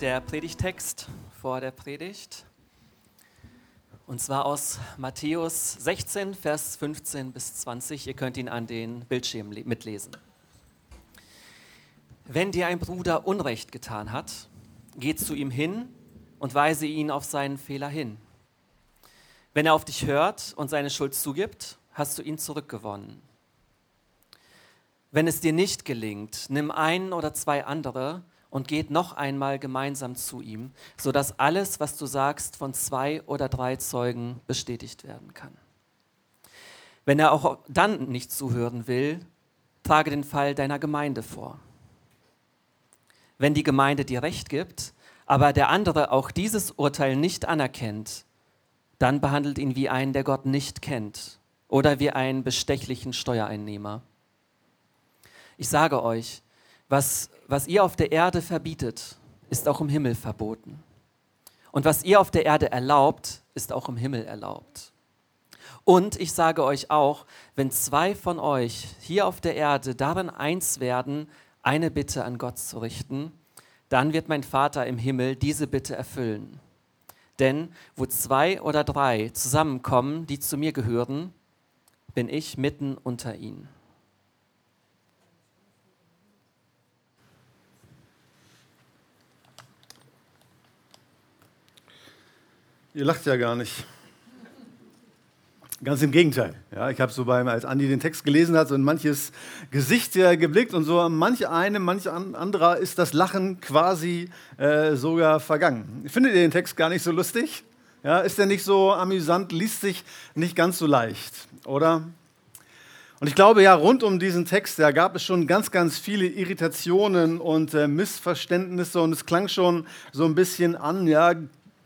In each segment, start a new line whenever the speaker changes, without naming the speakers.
Der Predigtext vor der Predigt. Und zwar aus Matthäus 16, Vers 15 bis 20. Ihr könnt ihn an den Bildschirmen mitlesen. Wenn dir ein Bruder Unrecht getan hat, geh zu ihm hin und weise ihn auf seinen Fehler hin. Wenn er auf dich hört und seine Schuld zugibt, hast du ihn zurückgewonnen. Wenn es dir nicht gelingt, nimm einen oder zwei andere und geht noch einmal gemeinsam zu ihm, sodass alles, was du sagst, von zwei oder drei Zeugen bestätigt werden kann. Wenn er auch dann nicht zuhören will, trage den Fall deiner Gemeinde vor. Wenn die Gemeinde dir recht gibt, aber der andere auch dieses Urteil nicht anerkennt, dann behandelt ihn wie einen, der Gott nicht kennt oder wie einen bestechlichen Steuereinnehmer. Ich sage euch, was, was ihr auf der Erde verbietet, ist auch im Himmel verboten. Und was ihr auf der Erde erlaubt, ist auch im Himmel erlaubt. Und ich sage euch auch, wenn zwei von euch hier auf der Erde darin eins werden, eine Bitte an Gott zu richten, dann wird mein Vater im Himmel diese Bitte erfüllen. Denn wo zwei oder drei zusammenkommen, die zu mir gehören, bin ich mitten unter ihnen.
Ihr lacht ja gar nicht. Ganz im Gegenteil. Ja, ich habe so beim, als Andi den Text gelesen hat, so in manches Gesicht geblickt und so manch einem, manch anderer ist das Lachen quasi äh, sogar vergangen. Findet ihr den Text gar nicht so lustig? Ja, ist der nicht so amüsant, liest sich nicht ganz so leicht, oder? Und ich glaube, ja, rund um diesen Text, da gab es schon ganz, ganz viele Irritationen und äh, Missverständnisse und es klang schon so ein bisschen an, ja,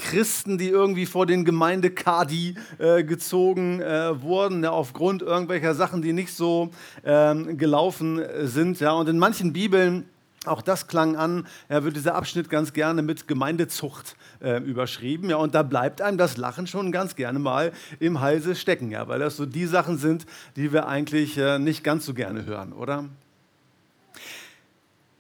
Christen, die irgendwie vor den Gemeindekadi äh, gezogen äh, wurden, ja, aufgrund irgendwelcher Sachen, die nicht so ähm, gelaufen sind. Ja. Und in manchen Bibeln, auch das klang an, ja, wird dieser Abschnitt ganz gerne mit Gemeindezucht äh, überschrieben. Ja, und da bleibt einem das Lachen schon ganz gerne mal im Halse stecken, ja, weil das so die Sachen sind, die wir eigentlich äh, nicht ganz so gerne hören, oder?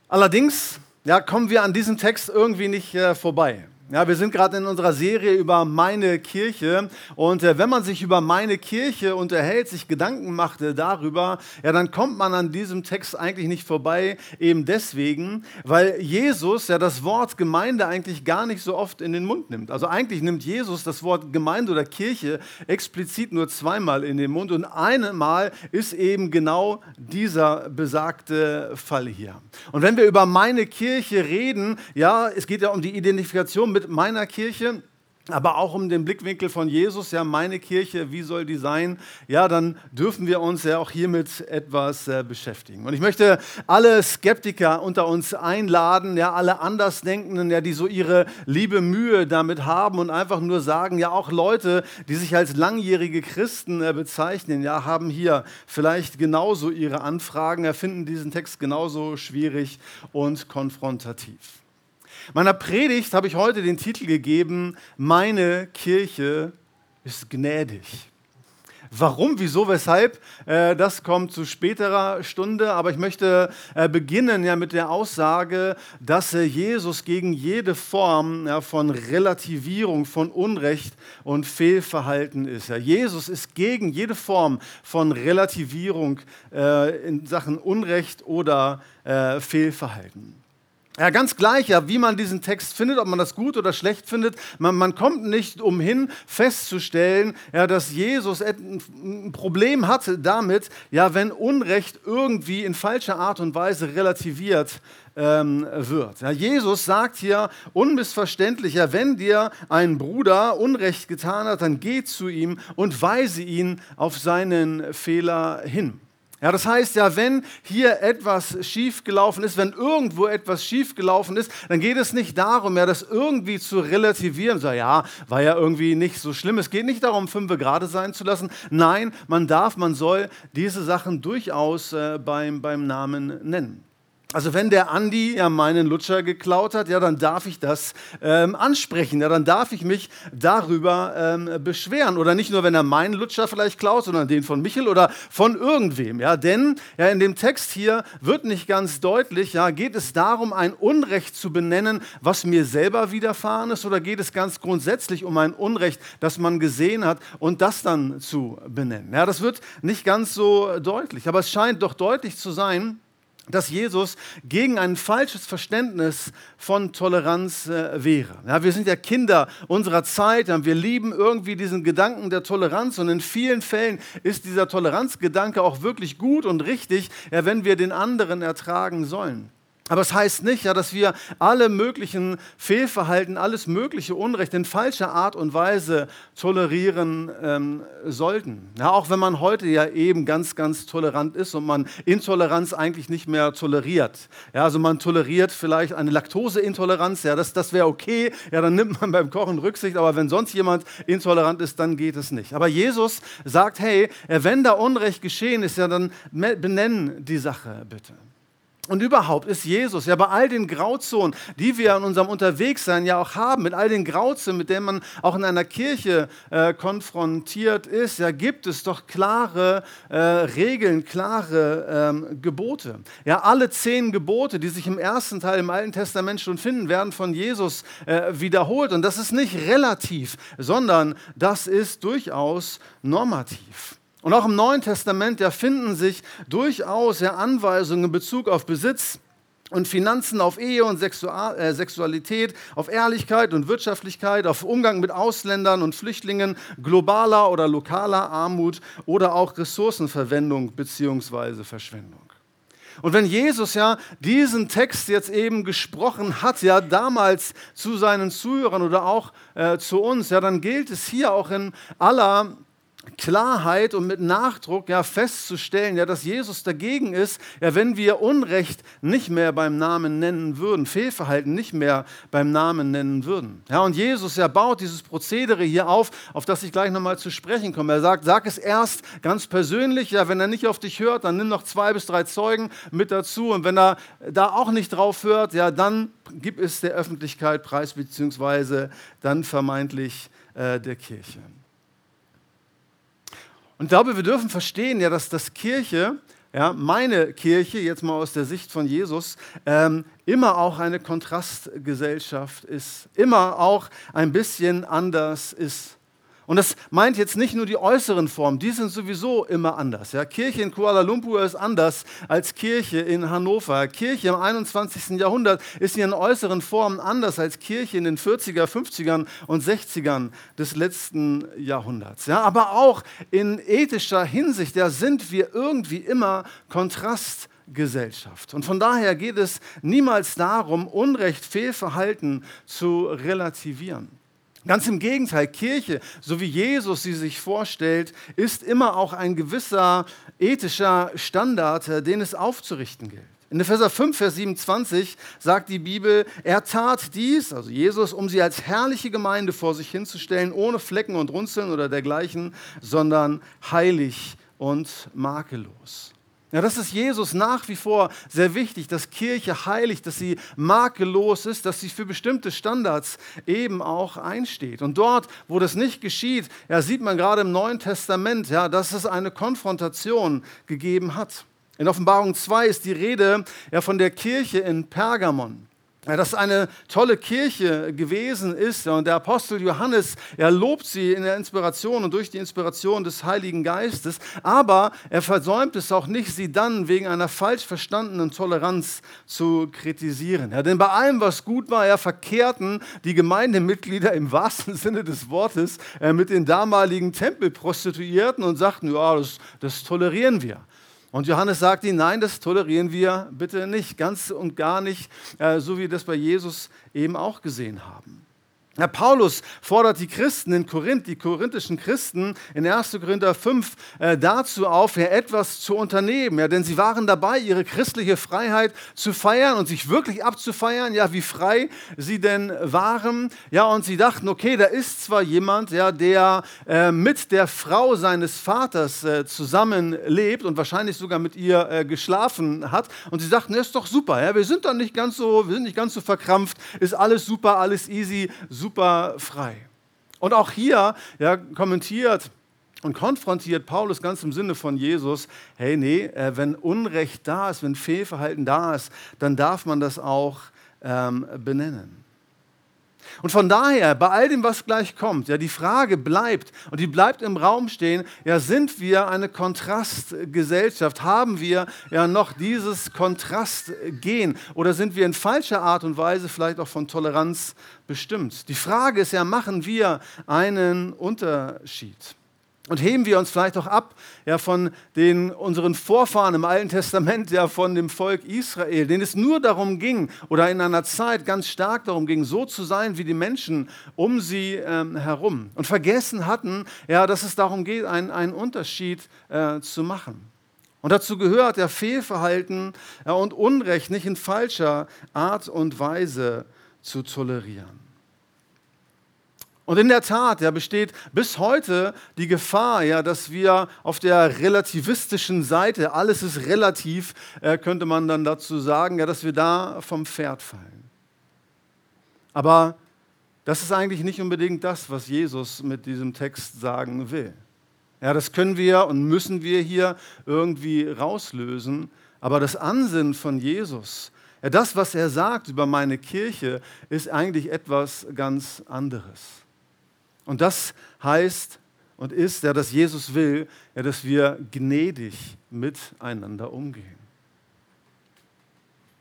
Allerdings ja, kommen wir an diesem Text irgendwie nicht äh, vorbei. Ja, wir sind gerade in unserer Serie über meine Kirche und äh, wenn man sich über meine Kirche unterhält, sich Gedanken macht äh, darüber, ja, dann kommt man an diesem Text eigentlich nicht vorbei, eben deswegen, weil Jesus ja das Wort Gemeinde eigentlich gar nicht so oft in den Mund nimmt. Also eigentlich nimmt Jesus das Wort Gemeinde oder Kirche explizit nur zweimal in den Mund und einmal ist eben genau dieser besagte Fall hier. Und wenn wir über meine Kirche reden, ja, es geht ja um die Identifikation mit mit meiner Kirche, aber auch um den Blickwinkel von Jesus, ja, meine Kirche, wie soll die sein? Ja, dann dürfen wir uns ja auch hiermit etwas äh, beschäftigen. Und ich möchte alle Skeptiker unter uns einladen, ja, alle Andersdenkenden, ja, die so ihre liebe Mühe damit haben und einfach nur sagen, ja, auch Leute, die sich als langjährige Christen äh, bezeichnen, ja, haben hier vielleicht genauso ihre Anfragen, erfinden diesen Text genauso schwierig und konfrontativ. Meiner Predigt habe ich heute den Titel gegeben, Meine Kirche ist gnädig. Warum, wieso, weshalb, äh, das kommt zu späterer Stunde. Aber ich möchte äh, beginnen ja mit der Aussage, dass äh, Jesus gegen jede Form von Relativierung, von Unrecht und Fehlverhalten ist. Jesus ist gegen jede Form von Relativierung in Sachen Unrecht oder Fehlverhalten. Ja, ganz gleich, ja, wie man diesen Text findet, ob man das gut oder schlecht findet. Man, man kommt nicht umhin festzustellen, ja, dass Jesus ein Problem hatte damit, ja, wenn Unrecht irgendwie in falscher Art und Weise relativiert ähm, wird. Ja, Jesus sagt hier unmissverständlich, ja, wenn dir ein Bruder Unrecht getan hat, dann geh zu ihm und weise ihn auf seinen Fehler hin. Ja, das heißt ja, wenn hier etwas schiefgelaufen ist, wenn irgendwo etwas schiefgelaufen ist, dann geht es nicht darum, ja, das irgendwie zu relativieren. So, ja, war ja irgendwie nicht so schlimm. Es geht nicht darum, fünf gerade sein zu lassen. Nein, man darf, man soll diese Sachen durchaus äh, beim, beim Namen nennen. Also wenn der Andi ja meinen Lutscher geklaut hat, ja, dann darf ich das ähm, ansprechen, ja, dann darf ich mich darüber ähm, beschweren. Oder nicht nur, wenn er meinen Lutscher vielleicht klaut, sondern den von Michel oder von irgendwem. Ja, denn ja, in dem Text hier wird nicht ganz deutlich, ja, geht es darum, ein Unrecht zu benennen, was mir selber widerfahren ist, oder geht es ganz grundsätzlich um ein Unrecht, das man gesehen hat und das dann zu benennen. Ja, das wird nicht ganz so deutlich, aber es scheint doch deutlich zu sein, dass Jesus gegen ein falsches Verständnis von Toleranz äh, wäre. Ja, wir sind ja Kinder unserer Zeit, ja, wir lieben irgendwie diesen Gedanken der Toleranz und in vielen Fällen ist dieser Toleranzgedanke auch wirklich gut und richtig, ja, wenn wir den anderen ertragen sollen. Aber es das heißt nicht, ja, dass wir alle möglichen Fehlverhalten, alles mögliche Unrecht in falscher Art und Weise tolerieren ähm, sollten. Ja, auch wenn man heute ja eben ganz, ganz tolerant ist und man Intoleranz eigentlich nicht mehr toleriert. Ja, also man toleriert vielleicht eine Laktoseintoleranz, ja, das, das wäre okay, ja, dann nimmt man beim Kochen Rücksicht, aber wenn sonst jemand intolerant ist, dann geht es nicht. Aber Jesus sagt, hey, wenn da Unrecht geschehen ist, ja, dann benennen die Sache bitte. Und überhaupt ist Jesus ja bei all den Grauzonen, die wir in unserem Unterwegssein ja auch haben, mit all den Grauzonen, mit denen man auch in einer Kirche äh, konfrontiert ist, ja, gibt es doch klare äh, Regeln, klare ähm, Gebote. Ja, alle zehn Gebote, die sich im ersten Teil im Alten Testament schon finden, werden von Jesus äh, wiederholt. Und das ist nicht relativ, sondern das ist durchaus normativ. Und auch im Neuen Testament, da finden sich durchaus ja, Anweisungen in Bezug auf Besitz und Finanzen, auf Ehe und Sexual äh, Sexualität, auf Ehrlichkeit und Wirtschaftlichkeit, auf Umgang mit Ausländern und Flüchtlingen, globaler oder lokaler Armut oder auch Ressourcenverwendung bzw. Verschwendung. Und wenn Jesus ja diesen Text jetzt eben gesprochen hat, ja damals zu seinen Zuhörern oder auch äh, zu uns, ja dann gilt es hier auch in aller Klarheit und mit Nachdruck ja, festzustellen, ja, dass Jesus dagegen ist, ja, wenn wir Unrecht nicht mehr beim Namen nennen würden, Fehlverhalten nicht mehr beim Namen nennen würden. Ja, und Jesus ja, baut dieses Prozedere hier auf, auf das ich gleich nochmal zu sprechen komme. Er sagt, sag es erst ganz persönlich, ja, wenn er nicht auf dich hört, dann nimm noch zwei bis drei Zeugen mit dazu und wenn er da auch nicht drauf hört, ja, dann gib es der Öffentlichkeit preis, beziehungsweise dann vermeintlich äh, der Kirche. Und ich glaube, wir dürfen verstehen, ja, dass das Kirche, ja, meine Kirche, jetzt mal aus der Sicht von Jesus, ähm, immer auch eine Kontrastgesellschaft ist, immer auch ein bisschen anders ist. Und das meint jetzt nicht nur die äußeren Formen, die sind sowieso immer anders. Ja, Kirche in Kuala Lumpur ist anders als Kirche in Hannover. Kirche im 21. Jahrhundert ist in ihren äußeren Formen anders als Kirche in den 40er, 50ern und 60ern des letzten Jahrhunderts. Ja, aber auch in ethischer Hinsicht ja, sind wir irgendwie immer Kontrastgesellschaft. Und von daher geht es niemals darum, Unrecht, Fehlverhalten zu relativieren. Ganz im Gegenteil, Kirche, so wie Jesus sie sich vorstellt, ist immer auch ein gewisser ethischer Standard, äh, den es aufzurichten gilt. In Epheser 5, Vers 27 sagt die Bibel, er tat dies, also Jesus, um sie als herrliche Gemeinde vor sich hinzustellen, ohne Flecken und Runzeln oder dergleichen, sondern heilig und makellos. Ja, das ist Jesus nach wie vor sehr wichtig, dass Kirche heilig, dass sie makellos ist, dass sie für bestimmte Standards eben auch einsteht. Und dort, wo das nicht geschieht, ja, sieht man gerade im Neuen Testament, ja, dass es eine Konfrontation gegeben hat. In Offenbarung 2 ist die Rede ja, von der Kirche in Pergamon dass eine tolle Kirche gewesen ist. Und der Apostel Johannes, er lobt sie in der Inspiration und durch die Inspiration des Heiligen Geistes. Aber er versäumt es auch nicht, sie dann wegen einer falsch verstandenen Toleranz zu kritisieren. Ja, denn bei allem, was gut war, ja, verkehrten die Gemeindemitglieder im wahrsten Sinne des Wortes äh, mit den damaligen Tempelprostituierten und sagten, ja, das, das tolerieren wir. Und Johannes sagt ihnen, nein, das tolerieren wir bitte nicht, ganz und gar nicht, äh, so wie wir das bei Jesus eben auch gesehen haben. Ja, Paulus fordert die Christen in Korinth, die korinthischen Christen in 1. Korinther 5 äh, dazu auf, ja, etwas zu unternehmen. Ja, denn sie waren dabei, ihre christliche Freiheit zu feiern und sich wirklich abzufeiern, ja, wie frei sie denn waren. Ja, und sie dachten, okay, da ist zwar jemand, ja, der äh, mit der Frau seines Vaters äh, zusammenlebt und wahrscheinlich sogar mit ihr äh, geschlafen hat. Und sie dachten, das ist doch super, ja, wir sind doch nicht ganz so, wir sind nicht ganz so verkrampft, ist alles super, alles easy, super frei. Und auch hier ja, kommentiert und konfrontiert Paulus ganz im Sinne von Jesus, hey, nee, äh, wenn Unrecht da ist, wenn Fehlverhalten da ist, dann darf man das auch ähm, benennen. Und von daher, bei all dem, was gleich kommt, ja, die Frage bleibt und die bleibt im Raum stehen, ja, sind wir eine Kontrastgesellschaft? Haben wir ja noch dieses Kontrastgehen oder sind wir in falscher Art und Weise vielleicht auch von Toleranz bestimmt? Die Frage ist ja, machen wir einen Unterschied? Und heben wir uns vielleicht auch ab ja, von den, unseren Vorfahren im Alten Testament, ja, von dem Volk Israel, denen es nur darum ging oder in einer Zeit ganz stark darum ging, so zu sein wie die Menschen um sie ähm, herum. Und vergessen hatten, ja, dass es darum geht, einen, einen Unterschied äh, zu machen. Und dazu gehört ja Fehlverhalten ja, und Unrecht nicht in falscher Art und Weise zu tolerieren. Und in der Tat ja, besteht bis heute die Gefahr, ja, dass wir auf der relativistischen Seite, alles ist relativ, äh, könnte man dann dazu sagen, ja, dass wir da vom Pferd fallen. Aber das ist eigentlich nicht unbedingt das, was Jesus mit diesem Text sagen will. Ja, das können wir und müssen wir hier irgendwie rauslösen. Aber das Ansinnen von Jesus, ja, das, was er sagt über meine Kirche, ist eigentlich etwas ganz anderes. Und das heißt und ist ja, dass Jesus will, ja, dass wir gnädig miteinander umgehen.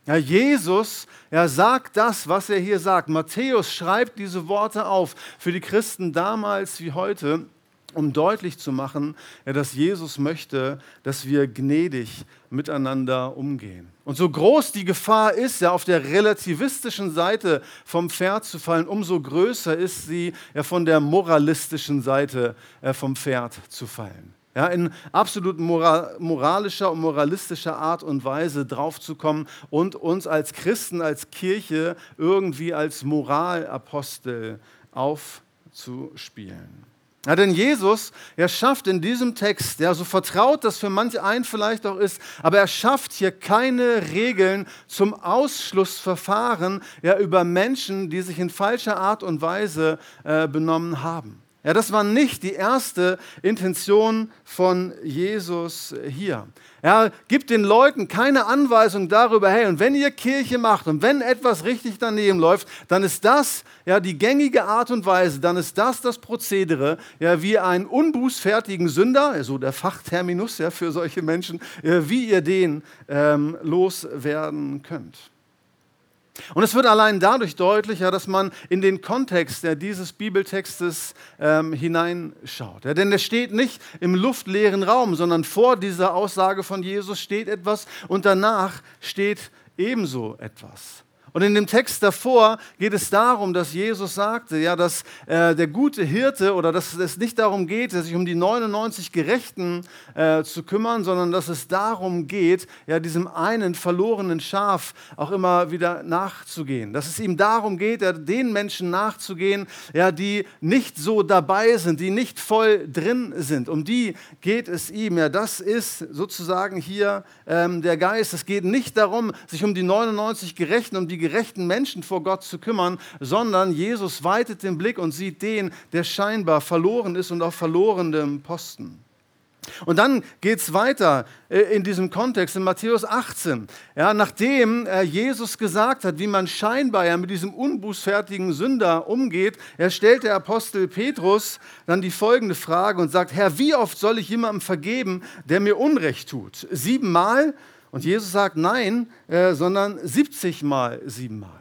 Ja, Jesus er sagt das, was er hier sagt. Matthäus schreibt diese Worte auf für die Christen damals wie heute um deutlich zu machen, dass Jesus möchte, dass wir gnädig miteinander umgehen. Und so groß die Gefahr ist, ja auf der relativistischen Seite vom Pferd zu fallen, umso größer ist sie, ja von der moralistischen Seite äh, vom Pferd zu fallen. Ja, in absolut moral, moralischer und moralistischer Art und Weise draufzukommen und uns als Christen, als Kirche irgendwie als Moralapostel aufzuspielen. Ja, denn Jesus, er schafft in diesem Text, ja, so vertraut das für manche einen vielleicht auch ist, aber er schafft hier keine Regeln zum Ausschlussverfahren ja, über Menschen, die sich in falscher Art und Weise äh, benommen haben. Ja, das war nicht die erste Intention von Jesus hier. Er gibt den Leuten keine Anweisung darüber, hey, und wenn ihr Kirche macht und wenn etwas richtig daneben läuft, dann ist das ja die gängige Art und Weise, dann ist das das Prozedere, ja, wie einen unbußfertigen Sünder, so der Fachterminus ja, für solche Menschen, ja, wie ihr den ähm, loswerden könnt. Und es wird allein dadurch deutlicher, dass man in den Kontext ja, dieses Bibeltextes ähm, hineinschaut. Ja, denn er steht nicht im luftleeren Raum, sondern vor dieser Aussage von Jesus steht etwas und danach steht ebenso etwas. Und in dem Text davor geht es darum, dass Jesus sagte, ja, dass äh, der gute Hirte oder dass es nicht darum geht, sich um die 99 Gerechten äh, zu kümmern, sondern dass es darum geht, ja, diesem einen verlorenen Schaf auch immer wieder nachzugehen. Dass es ihm darum geht, ja, den Menschen nachzugehen, ja, die nicht so dabei sind, die nicht voll drin sind. Um die geht es ihm. Ja, das ist sozusagen hier ähm, der Geist. Es geht nicht darum, sich um die 99 Gerechten, um die gerechten Menschen vor Gott zu kümmern, sondern Jesus weitet den Blick und sieht den, der scheinbar verloren ist und auf verlorenem Posten. Und dann geht es weiter äh, in diesem Kontext in Matthäus 18. Ja, nachdem äh, Jesus gesagt hat, wie man scheinbar ja mit diesem unbußfertigen Sünder umgeht, stellt der Apostel Petrus dann die folgende Frage und sagt, Herr, wie oft soll ich jemandem vergeben, der mir Unrecht tut? Siebenmal? Und Jesus sagt nein, äh, sondern 70 mal siebenmal.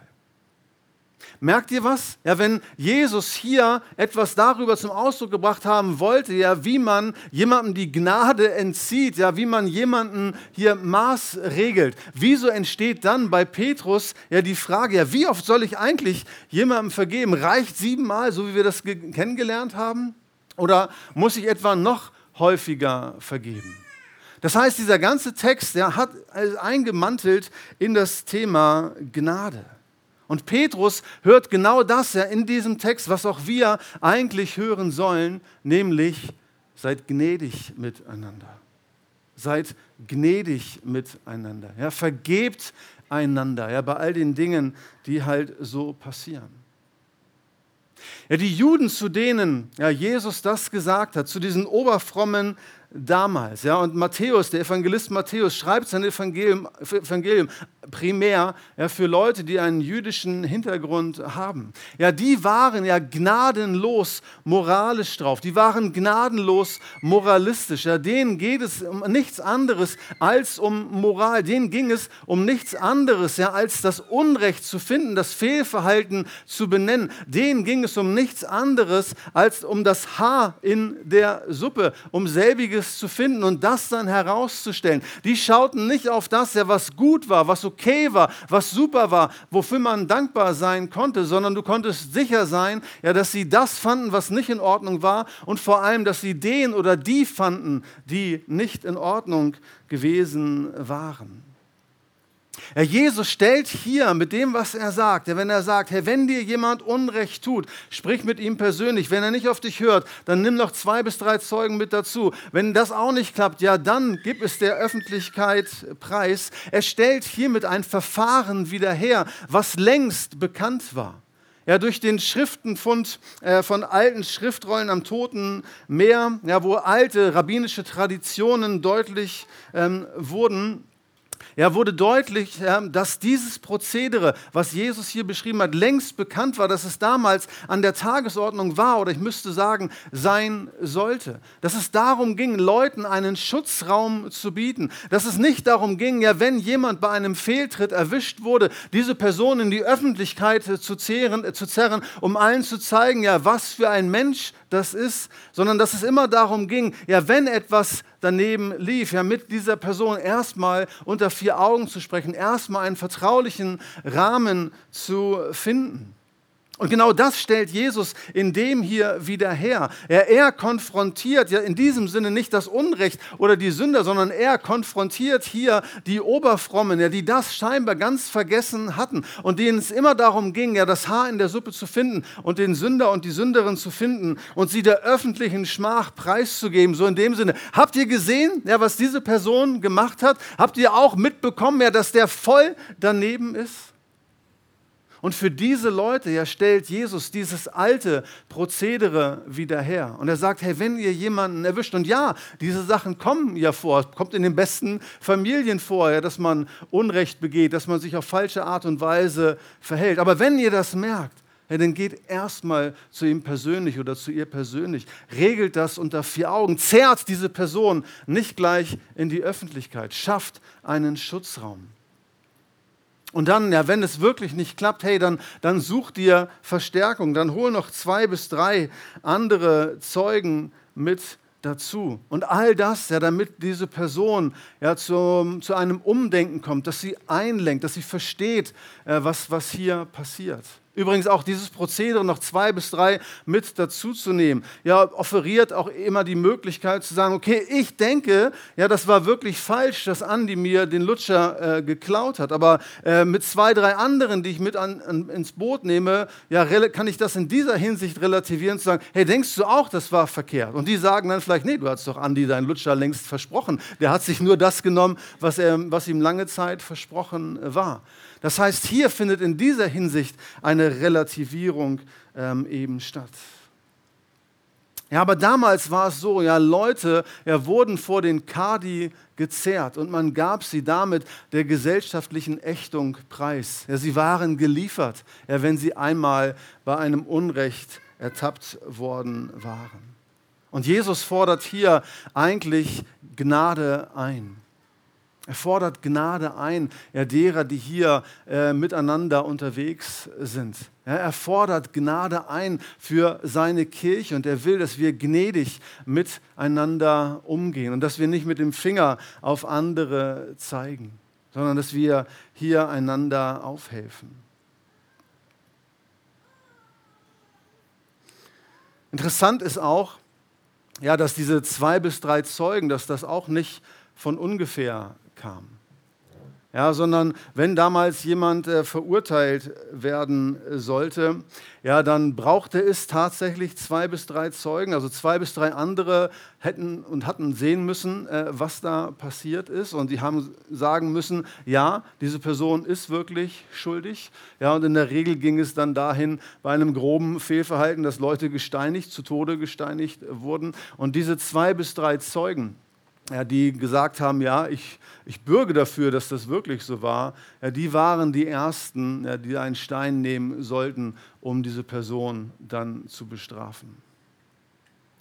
Merkt ihr was? Ja, wenn Jesus hier etwas darüber zum Ausdruck gebracht haben wollte, ja, wie man jemandem die Gnade entzieht, ja, wie man jemanden hier Maß regelt, wieso entsteht dann bei Petrus ja die Frage, ja, wie oft soll ich eigentlich jemandem vergeben? Reicht siebenmal, so wie wir das kennengelernt haben? Oder muss ich etwa noch häufiger vergeben? Das heißt, dieser ganze Text der hat eingemantelt in das Thema Gnade. Und Petrus hört genau das ja in diesem Text, was auch wir eigentlich hören sollen, nämlich seid gnädig miteinander. Seid gnädig miteinander. Ja, vergebt einander ja, bei all den Dingen, die halt so passieren. Ja, die Juden, zu denen ja, Jesus das gesagt hat, zu diesen oberfrommen damals. Ja, und Matthäus, der Evangelist Matthäus, schreibt sein Evangelium, Evangelium primär ja, für Leute, die einen jüdischen Hintergrund haben. Ja, die waren ja gnadenlos moralisch drauf. Die waren gnadenlos moralistisch. Ja, denen geht es um nichts anderes als um Moral. Denen ging es um nichts anderes, ja, als das Unrecht zu finden, das Fehlverhalten zu benennen. Denen ging es um nichts anderes als um das Haar in der Suppe, um selbiges zu finden und das dann herauszustellen. Die schauten nicht auf das, was gut war, was okay okay war, was super war, wofür man dankbar sein konnte, sondern du konntest sicher sein, ja, dass sie das fanden, was nicht in Ordnung war und vor allem, dass sie den oder die fanden, die nicht in Ordnung gewesen waren. Herr Jesus stellt hier mit dem, was er sagt, wenn er sagt, Herr, wenn dir jemand Unrecht tut, sprich mit ihm persönlich. Wenn er nicht auf dich hört, dann nimm noch zwei bis drei Zeugen mit dazu. Wenn das auch nicht klappt, ja, dann gib es der Öffentlichkeit preis. Er stellt hiermit ein Verfahren wieder her, was längst bekannt war. Ja, durch den Schriftenfund äh, von alten Schriftrollen am Toten Meer, ja, wo alte rabbinische Traditionen deutlich ähm, wurden, ja, wurde deutlich, ja, dass dieses Prozedere, was Jesus hier beschrieben hat, längst bekannt war, dass es damals an der Tagesordnung war oder ich müsste sagen, sein sollte. Dass es darum ging, Leuten einen Schutzraum zu bieten. Dass es nicht darum ging, ja, wenn jemand bei einem Fehltritt erwischt wurde, diese Person in die Öffentlichkeit zu, zehren, äh, zu zerren, um allen zu zeigen, ja, was für ein Mensch das ist, sondern dass es immer darum ging, ja, wenn etwas daneben lief, ja, mit dieser Person erstmal unter vier Augen zu sprechen, erstmal einen vertraulichen Rahmen zu finden. Und genau das stellt Jesus in dem hier wieder her. Er, er konfrontiert ja in diesem Sinne nicht das Unrecht oder die Sünder, sondern er konfrontiert hier die Oberfrommen, ja, die das scheinbar ganz vergessen hatten und denen es immer darum ging, ja, das Haar in der Suppe zu finden und den Sünder und die Sünderin zu finden und sie der öffentlichen Schmach preiszugeben. So in dem Sinne, habt ihr gesehen, ja, was diese Person gemacht hat? Habt ihr auch mitbekommen, ja, dass der voll daneben ist? Und für diese Leute ja, stellt Jesus dieses alte Prozedere wieder her. Und er sagt, hey, wenn ihr jemanden erwischt, und ja, diese Sachen kommen ja vor, kommt in den besten Familien vor, ja, dass man Unrecht begeht, dass man sich auf falsche Art und Weise verhält. Aber wenn ihr das merkt, ja, dann geht erstmal zu ihm persönlich oder zu ihr persönlich, regelt das unter vier Augen, zerrt diese Person nicht gleich in die Öffentlichkeit, schafft einen Schutzraum. Und dann, ja, wenn es wirklich nicht klappt, hey, dann, dann such dir Verstärkung, dann hol noch zwei bis drei andere Zeugen mit dazu. Und all das, ja, damit diese Person ja, zu, zu einem Umdenken kommt, dass sie einlenkt, dass sie versteht, äh, was, was hier passiert. Übrigens auch dieses Prozedere noch zwei bis drei mit dazuzunehmen. Ja, offeriert auch immer die Möglichkeit zu sagen, okay, ich denke, ja, das war wirklich falsch, dass Andi mir den Lutscher äh, geklaut hat. Aber äh, mit zwei, drei anderen, die ich mit an, an, ins Boot nehme, ja, kann ich das in dieser Hinsicht relativieren, zu sagen, hey, denkst du auch, das war verkehrt? Und die sagen dann vielleicht, nee, du hast doch Andi deinen Lutscher längst versprochen. Der hat sich nur das genommen, was, er, was ihm lange Zeit versprochen war. Das heißt, hier findet in dieser Hinsicht eine Relativierung ähm, eben statt. Ja, aber damals war es so, ja, Leute ja, wurden vor den Kadi gezerrt und man gab sie damit der gesellschaftlichen Ächtung preis. Ja, sie waren geliefert, ja, wenn sie einmal bei einem Unrecht ertappt worden waren. Und Jesus fordert hier eigentlich Gnade ein. Er fordert Gnade ein, ja, derer, die hier äh, miteinander unterwegs sind. Ja, er fordert Gnade ein für seine Kirche und er will, dass wir gnädig miteinander umgehen und dass wir nicht mit dem Finger auf andere zeigen, sondern dass wir hier einander aufhelfen. Interessant ist auch, ja, dass diese zwei bis drei Zeugen, dass das auch nicht von ungefähr kam. Ja, sondern wenn damals jemand äh, verurteilt werden sollte, ja, dann brauchte es tatsächlich zwei bis drei Zeugen, also zwei bis drei andere hätten und hatten sehen müssen, äh, was da passiert ist. Und die haben sagen müssen, ja, diese Person ist wirklich schuldig. Ja, und in der Regel ging es dann dahin bei einem groben Fehlverhalten, dass Leute gesteinigt, zu Tode gesteinigt wurden. Und diese zwei bis drei Zeugen, ja, die gesagt haben, ja, ich, ich bürge dafür, dass das wirklich so war, ja, die waren die Ersten, ja, die einen Stein nehmen sollten, um diese Person dann zu bestrafen.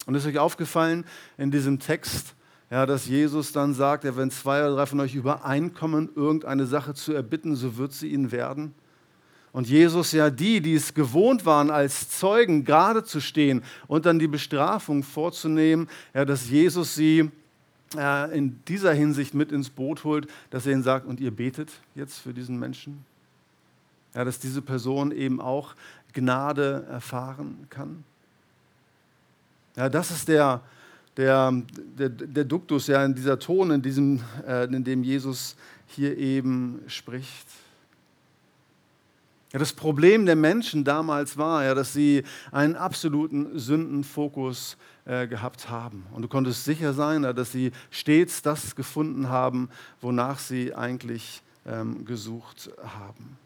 Und ist euch aufgefallen in diesem Text, ja, dass Jesus dann sagt, ja, wenn zwei oder drei von euch übereinkommen, irgendeine Sache zu erbitten, so wird sie ihnen werden. Und Jesus ja die, die es gewohnt waren, als Zeugen gerade zu stehen und dann die Bestrafung vorzunehmen, ja, dass Jesus sie äh, in dieser Hinsicht mit ins Boot holt, dass er ihnen sagt, und ihr betet jetzt für diesen Menschen? Ja, dass diese Person eben auch Gnade erfahren kann. Ja, das ist der, der, der, der Duktus, ja, in dieser Ton, in, diesem, äh, in dem Jesus hier eben spricht. Ja, das Problem der Menschen damals war ja, dass sie einen absoluten Sündenfokus äh, gehabt haben. Und du konntest sicher sein, ja, dass sie stets das gefunden haben, wonach sie eigentlich ähm, gesucht haben.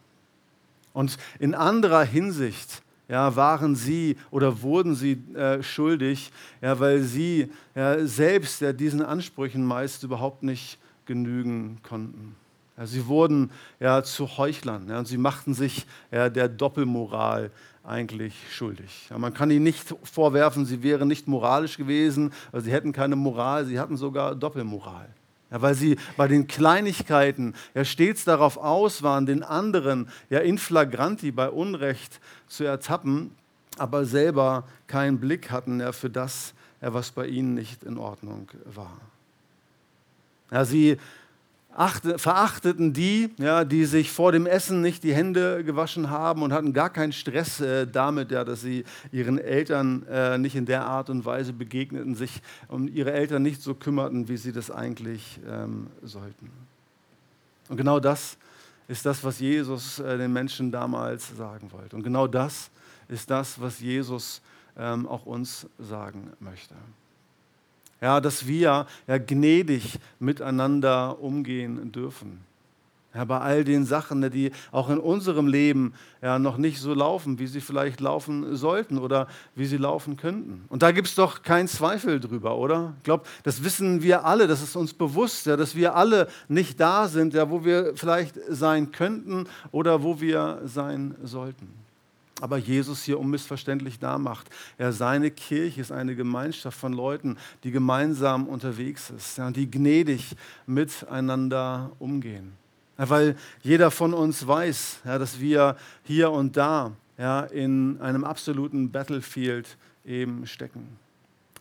Und in anderer Hinsicht ja, waren sie oder wurden sie äh, schuldig, ja, weil sie ja, selbst ja, diesen Ansprüchen meist überhaupt nicht genügen konnten. Ja, sie wurden ja, zu Heuchlern ja, und sie machten sich ja, der Doppelmoral eigentlich schuldig. Ja, man kann ihnen nicht vorwerfen, sie wären nicht moralisch gewesen, weil sie hätten keine Moral, sie hatten sogar Doppelmoral. Ja, weil sie bei den Kleinigkeiten ja stets darauf aus waren, den anderen ja in flagranti bei Unrecht zu ertappen, aber selber keinen Blick hatten ja, für das, ja, was bei ihnen nicht in Ordnung war. Ja, sie achte, verachteten die, ja, die sich vor dem Essen nicht die Hände gewaschen haben und hatten gar keinen Stress äh, damit, ja, dass sie ihren Eltern äh, nicht in der Art und Weise begegneten, sich um ihre Eltern nicht so kümmerten, wie sie das eigentlich ähm, sollten. Und genau das ist das, was Jesus äh, den Menschen damals sagen wollte. Und genau das ist das, was Jesus ähm, auch uns sagen möchte ja, dass wir ja, gnädig miteinander umgehen dürfen. Ja, bei all den Sachen, ne, die auch in unserem Leben ja, noch nicht so laufen, wie sie vielleicht laufen sollten oder wie sie laufen könnten. Und da gibt es doch keinen Zweifel drüber, oder? Ich glaube, das wissen wir alle, das ist uns bewusst, ja, dass wir alle nicht da sind, ja, wo wir vielleicht sein könnten oder wo wir sein sollten aber Jesus hier unmissverständlich darmacht. Ja, seine Kirche ist eine Gemeinschaft von Leuten, die gemeinsam unterwegs ist, ja, die gnädig miteinander umgehen. Ja, weil jeder von uns weiß, ja, dass wir hier und da ja, in einem absoluten Battlefield eben stecken.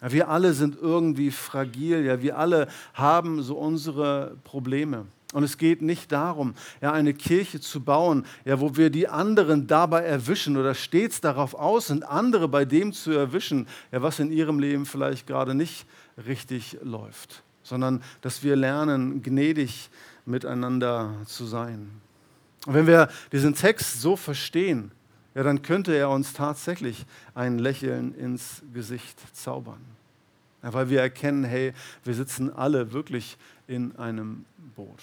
Ja, wir alle sind irgendwie fragil, ja, wir alle haben so unsere Probleme. Und es geht nicht darum, ja, eine Kirche zu bauen, ja, wo wir die anderen dabei erwischen oder stets darauf aus sind, andere bei dem zu erwischen, ja, was in ihrem Leben vielleicht gerade nicht richtig läuft, sondern dass wir lernen, gnädig miteinander zu sein. Und wenn wir diesen Text so verstehen, ja, dann könnte er uns tatsächlich ein Lächeln ins Gesicht zaubern. Ja, weil wir erkennen, hey, wir sitzen alle wirklich in einem Boot.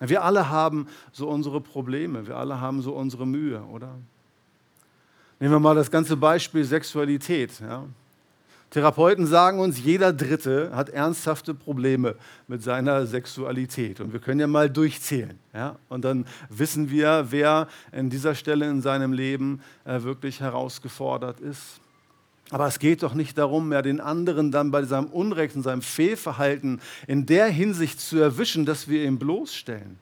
Wir alle haben so unsere Probleme, wir alle haben so unsere Mühe, oder? Nehmen wir mal das ganze Beispiel Sexualität. Ja? Therapeuten sagen uns, jeder Dritte hat ernsthafte Probleme mit seiner Sexualität. Und wir können ja mal durchzählen. Ja? Und dann wissen wir, wer an dieser Stelle in seinem Leben äh, wirklich herausgefordert ist. Aber es geht doch nicht darum, ja, den anderen dann bei seinem Unrecht und seinem Fehlverhalten in der Hinsicht zu erwischen, dass wir ihn bloßstellen.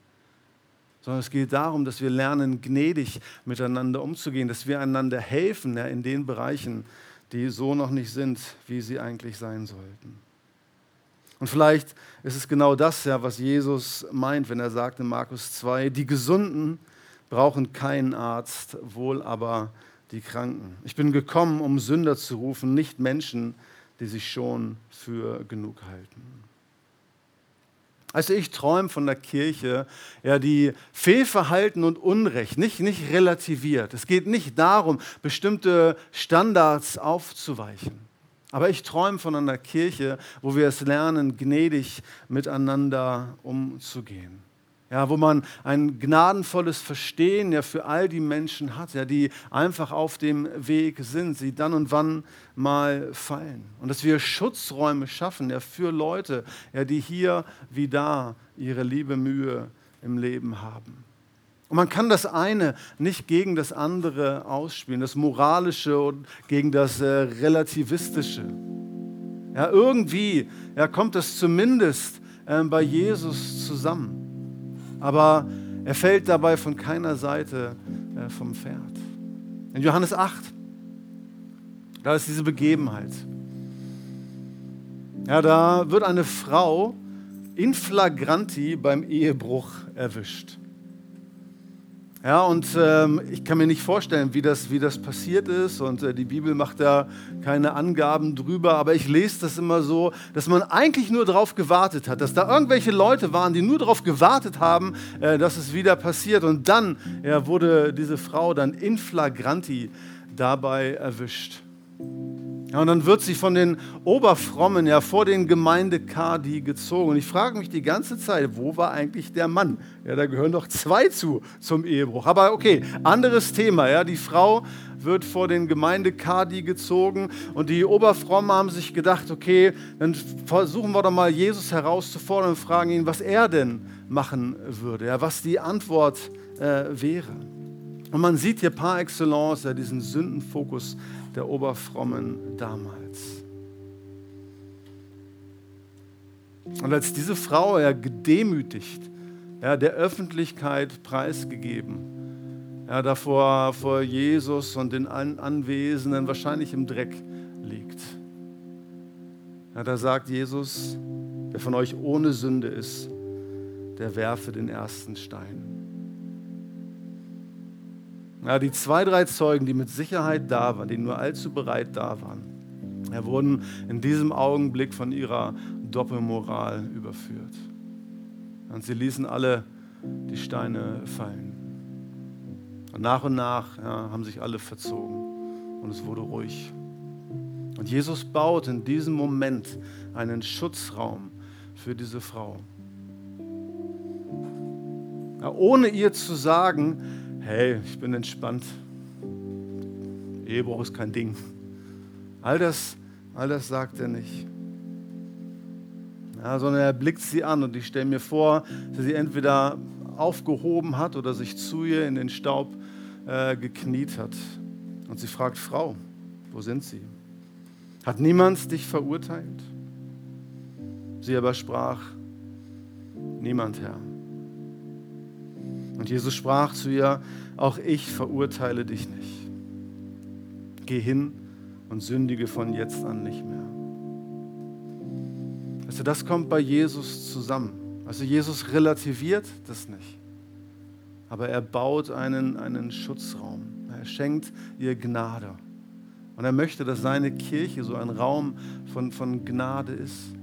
Sondern es geht darum, dass wir lernen, gnädig miteinander umzugehen, dass wir einander helfen ja, in den Bereichen, die so noch nicht sind, wie sie eigentlich sein sollten. Und vielleicht ist es genau das, ja, was Jesus meint, wenn er sagt in Markus 2, die Gesunden brauchen keinen Arzt, wohl aber die Kranken. Ich bin gekommen, um Sünder zu rufen, nicht Menschen, die sich schon für genug halten. Also ich träume von der Kirche, ja, die Fehlverhalten und Unrecht nicht, nicht relativiert. Es geht nicht darum, bestimmte Standards aufzuweichen. Aber ich träume von einer Kirche, wo wir es lernen, gnädig miteinander umzugehen ja, wo man ein gnadenvolles Verstehen ja für all die Menschen hat, ja, die einfach auf dem Weg sind, sie dann und wann mal fallen. Und dass wir Schutzräume schaffen ja, für Leute, ja, die hier wie da ihre liebe Mühe im Leben haben. Und man kann das eine nicht gegen das andere ausspielen, das Moralische und gegen das äh, Relativistische. Ja, irgendwie ja, kommt das zumindest äh, bei Jesus zusammen aber er fällt dabei von keiner Seite äh, vom Pferd. In Johannes 8, da ist diese Begebenheit. Ja, da wird eine Frau in flagranti beim Ehebruch erwischt. Ja, und ähm, ich kann mir nicht vorstellen, wie das, wie das passiert ist. Und äh, die Bibel macht da keine Angaben drüber. Aber ich lese das immer so, dass man eigentlich nur darauf gewartet hat, dass da irgendwelche Leute waren, die nur darauf gewartet haben, äh, dass es wieder passiert. Und dann ja, wurde diese Frau dann in flagranti dabei erwischt. Ja, und dann wird sie von den Oberfrommen ja vor den Gemeindekadi gezogen. Und ich frage mich die ganze Zeit, wo war eigentlich der Mann? Ja, da gehören doch zwei zu zum Ehebruch. Aber okay, anderes Thema. Ja, die Frau wird vor den Gemeindekadi gezogen und die Oberfrommen haben sich gedacht, okay, dann versuchen wir doch mal Jesus herauszufordern und fragen ihn, was er denn machen würde, ja, was die Antwort äh, wäre. Und man sieht hier par excellence ja, diesen Sündenfokus der Oberfrommen damals. Und als diese Frau ja gedemütigt, ja, der Öffentlichkeit preisgegeben, ja, davor vor Jesus und den Anwesenden wahrscheinlich im Dreck liegt. Ja, da sagt Jesus, wer von euch ohne Sünde ist, der werfe den ersten Stein. Ja, die zwei, drei Zeugen, die mit Sicherheit da waren, die nur allzu bereit da waren, ja, wurden in diesem Augenblick von ihrer Doppelmoral überführt. Und sie ließen alle die Steine fallen. Und nach und nach ja, haben sich alle verzogen und es wurde ruhig. Und Jesus baut in diesem Moment einen Schutzraum für diese Frau. Ja, ohne ihr zu sagen, hey, ich bin entspannt. Ehebruch ist kein Ding. All das, all das sagt er nicht. Ja, sondern er blickt sie an und ich stelle mir vor, dass sie entweder aufgehoben hat oder sich zu ihr in den Staub äh, gekniet hat. Und sie fragt, Frau, wo sind sie? Hat niemand dich verurteilt? Sie aber sprach, niemand, Herr. Und Jesus sprach zu ihr, auch ich verurteile dich nicht. Geh hin und sündige von jetzt an nicht mehr. Also das kommt bei Jesus zusammen. Also Jesus relativiert das nicht. Aber er baut einen, einen Schutzraum. Er schenkt ihr Gnade. Und er möchte, dass seine Kirche so ein Raum von, von Gnade ist,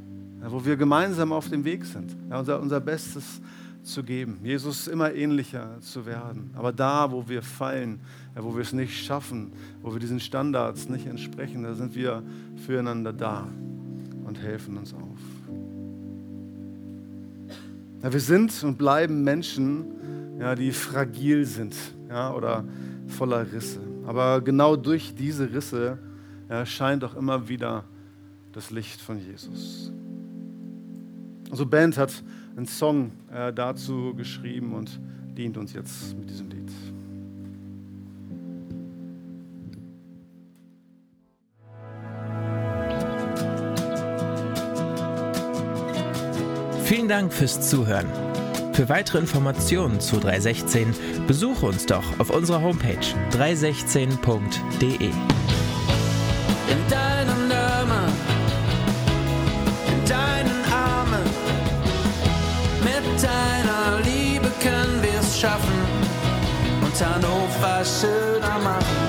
wo wir gemeinsam auf dem Weg sind. Ja, unser, unser Bestes zu geben, Jesus immer ähnlicher zu werden. Aber da, wo wir fallen, wo wir es nicht schaffen, wo wir diesen Standards nicht entsprechen, da sind wir füreinander da und helfen uns auf. Ja, wir sind und bleiben Menschen, ja, die fragil sind ja, oder voller Risse. Aber genau durch diese Risse ja, scheint auch immer wieder das Licht von Jesus. Also Band hat einen Song äh, dazu geschrieben und dient uns jetzt mit diesem Lied.
Vielen Dank fürs Zuhören. Für weitere Informationen zu 316 besuche uns doch auf unserer Homepage 316.de.
schaffen und Hannover schöner machen.